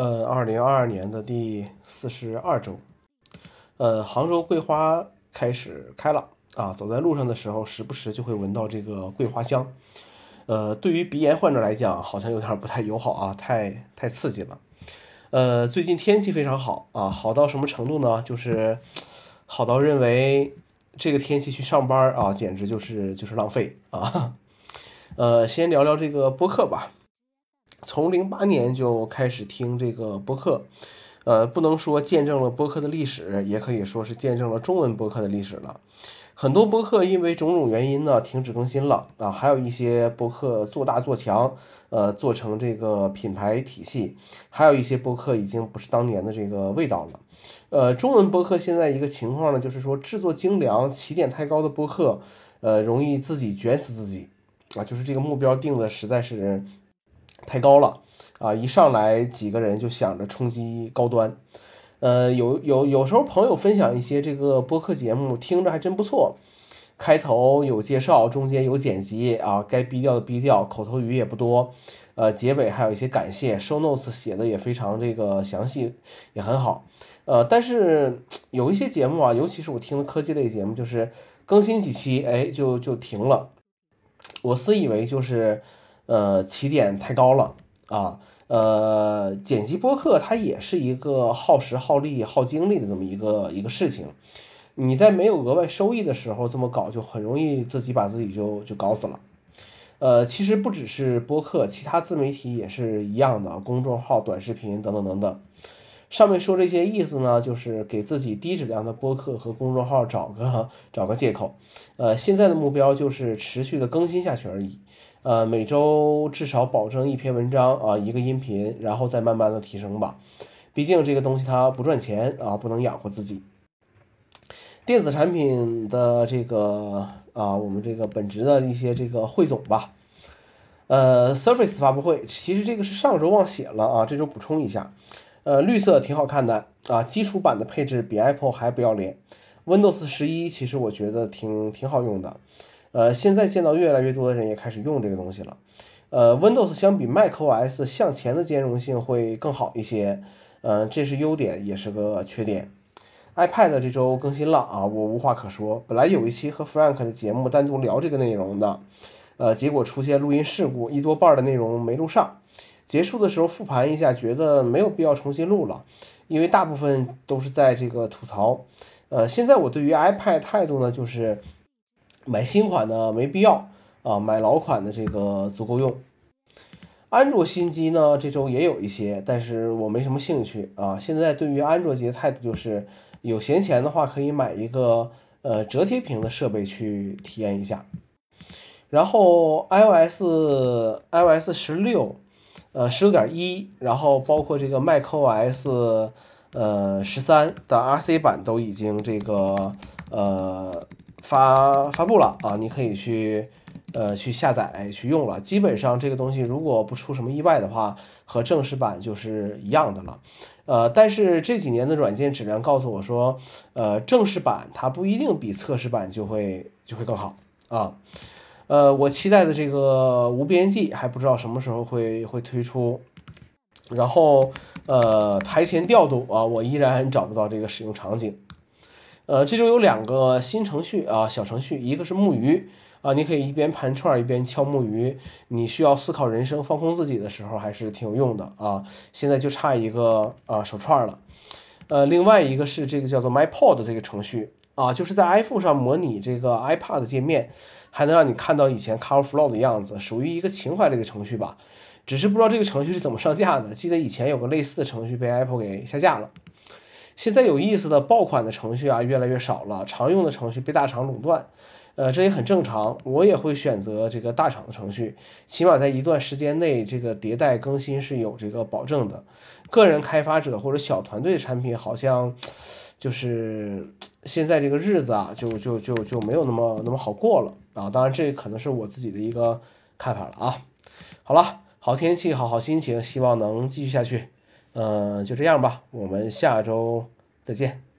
呃，二零二二年的第四十二周，呃，杭州桂花开始开了啊，走在路上的时候，时不时就会闻到这个桂花香。呃，对于鼻炎患者来讲，好像有点不太友好啊，太太刺激了。呃，最近天气非常好啊，好到什么程度呢？就是好到认为这个天气去上班啊，简直就是就是浪费啊。呃，先聊聊这个播客吧。从零八年就开始听这个播客，呃，不能说见证了播客的历史，也可以说是见证了中文播客的历史了。很多播客因为种种原因呢停止更新了啊，还有一些播客做大做强，呃，做成这个品牌体系，还有一些播客已经不是当年的这个味道了。呃，中文播客现在一个情况呢，就是说制作精良、起点太高的播客，呃，容易自己卷死自己啊，就是这个目标定的实在是。太高了啊！一上来几个人就想着冲击高端，呃，有有有时候朋友分享一些这个播客节目，听着还真不错。开头有介绍，中间有剪辑啊，该逼掉的逼掉，口头语也不多。呃，结尾还有一些感谢，show notes 写的也非常这个详细，也很好。呃，但是有一些节目啊，尤其是我听的科技类节目，就是更新几期，哎，就就停了。我私以为就是。呃，起点太高了啊！呃，剪辑播客它也是一个耗时、耗力、耗精力的这么一个一个事情。你在没有额外收益的时候这么搞，就很容易自己把自己就就搞死了。呃，其实不只是播客，其他自媒体也是一样的，公众号、短视频等等等等。上面说这些意思呢，就是给自己低质量的播客和公众号找个找个借口。呃，现在的目标就是持续的更新下去而已。呃，每周至少保证一篇文章啊，一个音频，然后再慢慢的提升吧。毕竟这个东西它不赚钱啊，不能养活自己。电子产品的这个啊，我们这个本职的一些这个汇总吧。呃，Surface 发布会，其实这个是上周忘写了啊，这周补充一下。呃，绿色挺好看的啊，基础版的配置比 Apple 还不要脸。Windows 十一其实我觉得挺挺好用的。呃，现在见到越来越多的人也开始用这个东西了。呃，Windows 相比 macOS 向前的兼容性会更好一些，呃，这是优点，也是个缺点。iPad 这周更新了啊，我无话可说。本来有一期和 Frank 的节目单独聊这个内容的，呃，结果出现录音事故，一多半的内容没录上。结束的时候复盘一下，觉得没有必要重新录了，因为大部分都是在这个吐槽。呃，现在我对于 iPad 态度呢，就是。买新款的没必要啊，买老款的这个足够用。安卓新机呢，这周也有一些，但是我没什么兴趣啊。现在对于安卓机的态度就是，有闲钱的话可以买一个呃折叠屏的设备去体验一下。然后 iOS iOS 十六，呃十六点一，然后包括这个 macOS 呃十三的 RC 版都已经这个呃。发发布了啊，你可以去，呃，去下载去用了。基本上这个东西如果不出什么意外的话，和正式版就是一样的了。呃，但是这几年的软件质量告诉我说，呃，正式版它不一定比测试版就会就会更好啊。呃，我期待的这个无边际还不知道什么时候会会推出。然后，呃，台前调度啊，我依然找不到这个使用场景。呃，这周有两个新程序啊，小程序，一个是木鱼啊，你可以一边盘串一边敲木鱼，你需要思考人生、放空自己的时候，还是挺有用的啊。现在就差一个啊手串了。呃，另外一个是这个叫做 MyPod 这个程序啊，就是在 iPhone 上模拟这个 iPad 界面，还能让你看到以前 Car Flow 的样子，属于一个情怀类的程序吧。只是不知道这个程序是怎么上架的，记得以前有个类似的程序被 Apple 给下架了。现在有意思的爆款的程序啊越来越少了，常用的程序被大厂垄断，呃，这也很正常。我也会选择这个大厂的程序，起码在一段时间内，这个迭代更新是有这个保证的。个人开发者或者小团队产品，好像就是现在这个日子啊，就就就就没有那么那么好过了啊。当然，这可能是我自己的一个看法了啊。好了，好天气，好好心情，希望能继续下去。嗯，就这样吧，我们下周再见。